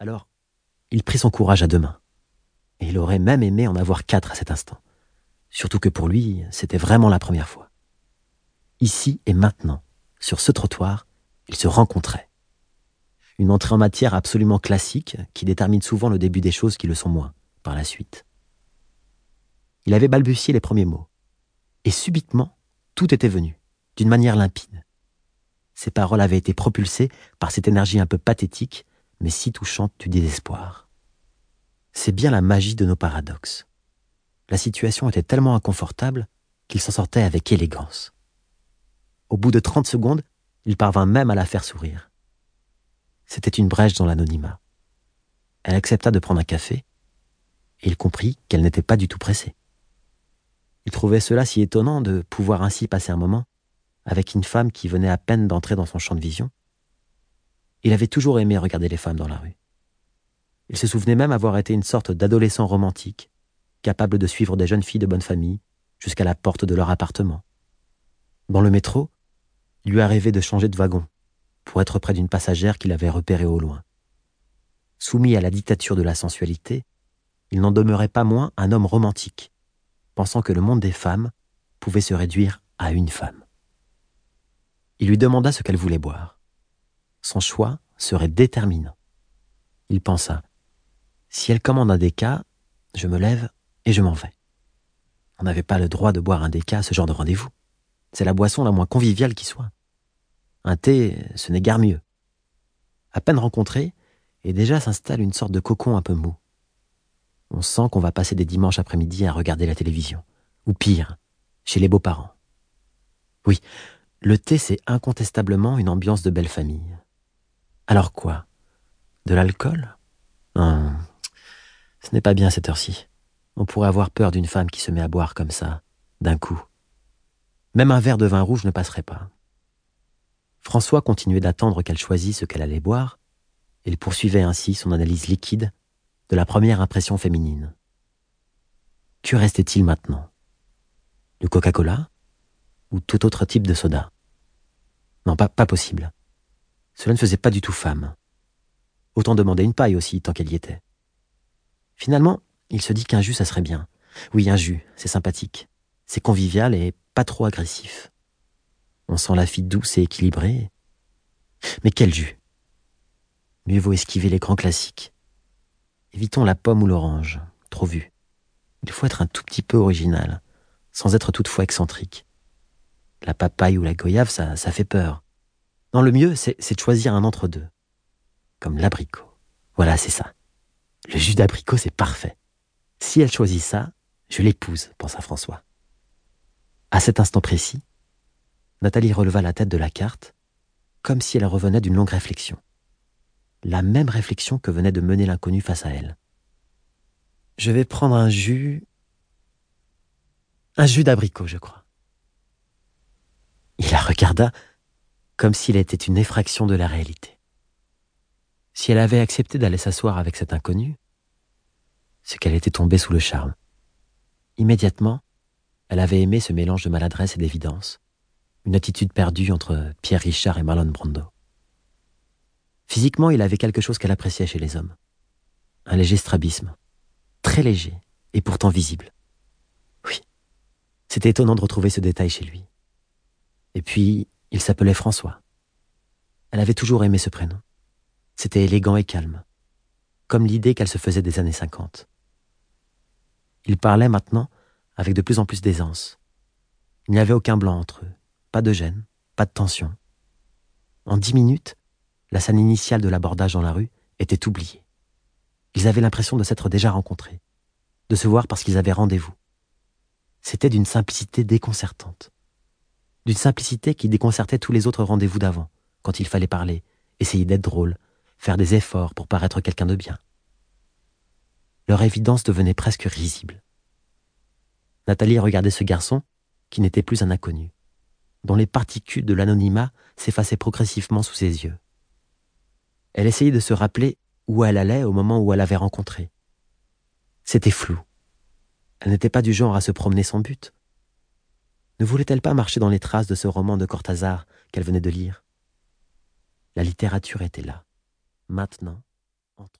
Alors, il prit son courage à deux mains. Et il aurait même aimé en avoir quatre à cet instant. Surtout que pour lui, c'était vraiment la première fois. Ici et maintenant, sur ce trottoir, ils se rencontraient. Une entrée en matière absolument classique qui détermine souvent le début des choses qui le sont moins, par la suite. Il avait balbutié les premiers mots. Et subitement, tout était venu, d'une manière limpide. Ses paroles avaient été propulsées par cette énergie un peu pathétique, mais si touchante du désespoir. C'est bien la magie de nos paradoxes. La situation était tellement inconfortable qu'il s'en sortait avec élégance. Au bout de trente secondes, il parvint même à la faire sourire. C'était une brèche dans l'anonymat. Elle accepta de prendre un café, et il comprit qu'elle n'était pas du tout pressée. Il trouvait cela si étonnant de pouvoir ainsi passer un moment avec une femme qui venait à peine d'entrer dans son champ de vision. Il avait toujours aimé regarder les femmes dans la rue. Il se souvenait même avoir été une sorte d'adolescent romantique, capable de suivre des jeunes filles de bonne famille jusqu'à la porte de leur appartement. Dans le métro, il lui arrivait de changer de wagon pour être près d'une passagère qu'il avait repérée au loin. Soumis à la dictature de la sensualité, il n'en demeurait pas moins un homme romantique, pensant que le monde des femmes pouvait se réduire à une femme. Il lui demanda ce qu'elle voulait boire. Son choix serait déterminant. Il pensa, si elle commande un déca, je me lève et je m'en vais. On n'avait pas le droit de boire un déca à ce genre de rendez-vous. C'est la boisson la moins conviviale qui soit. Un thé, ce n'est guère mieux. À peine rencontré, et déjà s'installe une sorte de cocon un peu mou. On sent qu'on va passer des dimanches après-midi à regarder la télévision. Ou pire, chez les beaux-parents. Oui, le thé, c'est incontestablement une ambiance de belle famille. Alors quoi? De l'alcool? Ce n'est pas bien cette heure-ci. On pourrait avoir peur d'une femme qui se met à boire comme ça, d'un coup. Même un verre de vin rouge ne passerait pas. François continuait d'attendre qu'elle choisisse ce qu'elle allait boire, il poursuivait ainsi son analyse liquide de la première impression féminine. Que restait-il maintenant? Du Coca-Cola? Ou tout autre type de soda? Non, pas possible. Cela ne faisait pas du tout femme. Autant demander une paille aussi, tant qu'elle y était. Finalement, il se dit qu'un jus, ça serait bien. Oui, un jus, c'est sympathique. C'est convivial et pas trop agressif. On sent la fille douce et équilibrée. Mais quel jus? Mieux vaut esquiver les grands classiques. Évitons la pomme ou l'orange, trop vu. Il faut être un tout petit peu original, sans être toutefois excentrique. La papaye ou la goyave, ça, ça fait peur. Non, le mieux, c'est de choisir un entre-deux. Comme l'abricot. Voilà, c'est ça. Le jus d'abricot, c'est parfait. Si elle choisit ça, je l'épouse, pensa François. À cet instant précis, Nathalie releva la tête de la carte, comme si elle revenait d'une longue réflexion. La même réflexion que venait de mener l'inconnu face à elle. Je vais prendre un jus. Un jus d'abricot, je crois. Il la regarda comme s'il était une effraction de la réalité. Si elle avait accepté d'aller s'asseoir avec cet inconnu, c'est qu'elle était tombée sous le charme. Immédiatement, elle avait aimé ce mélange de maladresse et d'évidence, une attitude perdue entre Pierre Richard et Marlon Brando. Physiquement, il avait quelque chose qu'elle appréciait chez les hommes. Un léger strabisme, très léger et pourtant visible. Oui, c'était étonnant de retrouver ce détail chez lui. Et puis, il s'appelait François. Elle avait toujours aimé ce prénom. C'était élégant et calme, comme l'idée qu'elle se faisait des années cinquante. Il parlait maintenant avec de plus en plus d'aisance. Il n'y avait aucun blanc entre eux, pas de gêne, pas de tension. En dix minutes, la scène initiale de l'abordage dans la rue était oubliée. Ils avaient l'impression de s'être déjà rencontrés, de se voir parce qu'ils avaient rendez-vous. C'était d'une simplicité déconcertante. D'une simplicité qui déconcertait tous les autres rendez-vous d'avant, quand il fallait parler, essayer d'être drôle, faire des efforts pour paraître quelqu'un de bien. Leur évidence devenait presque risible. Nathalie regardait ce garçon qui n'était plus un inconnu, dont les particules de l'anonymat s'effaçaient progressivement sous ses yeux. Elle essayait de se rappeler où elle allait au moment où elle avait rencontré. C'était flou. Elle n'était pas du genre à se promener sans but. Ne voulait-elle pas marcher dans les traces de ce roman de Cortázar qu'elle venait de lire? La littérature était là, maintenant, entre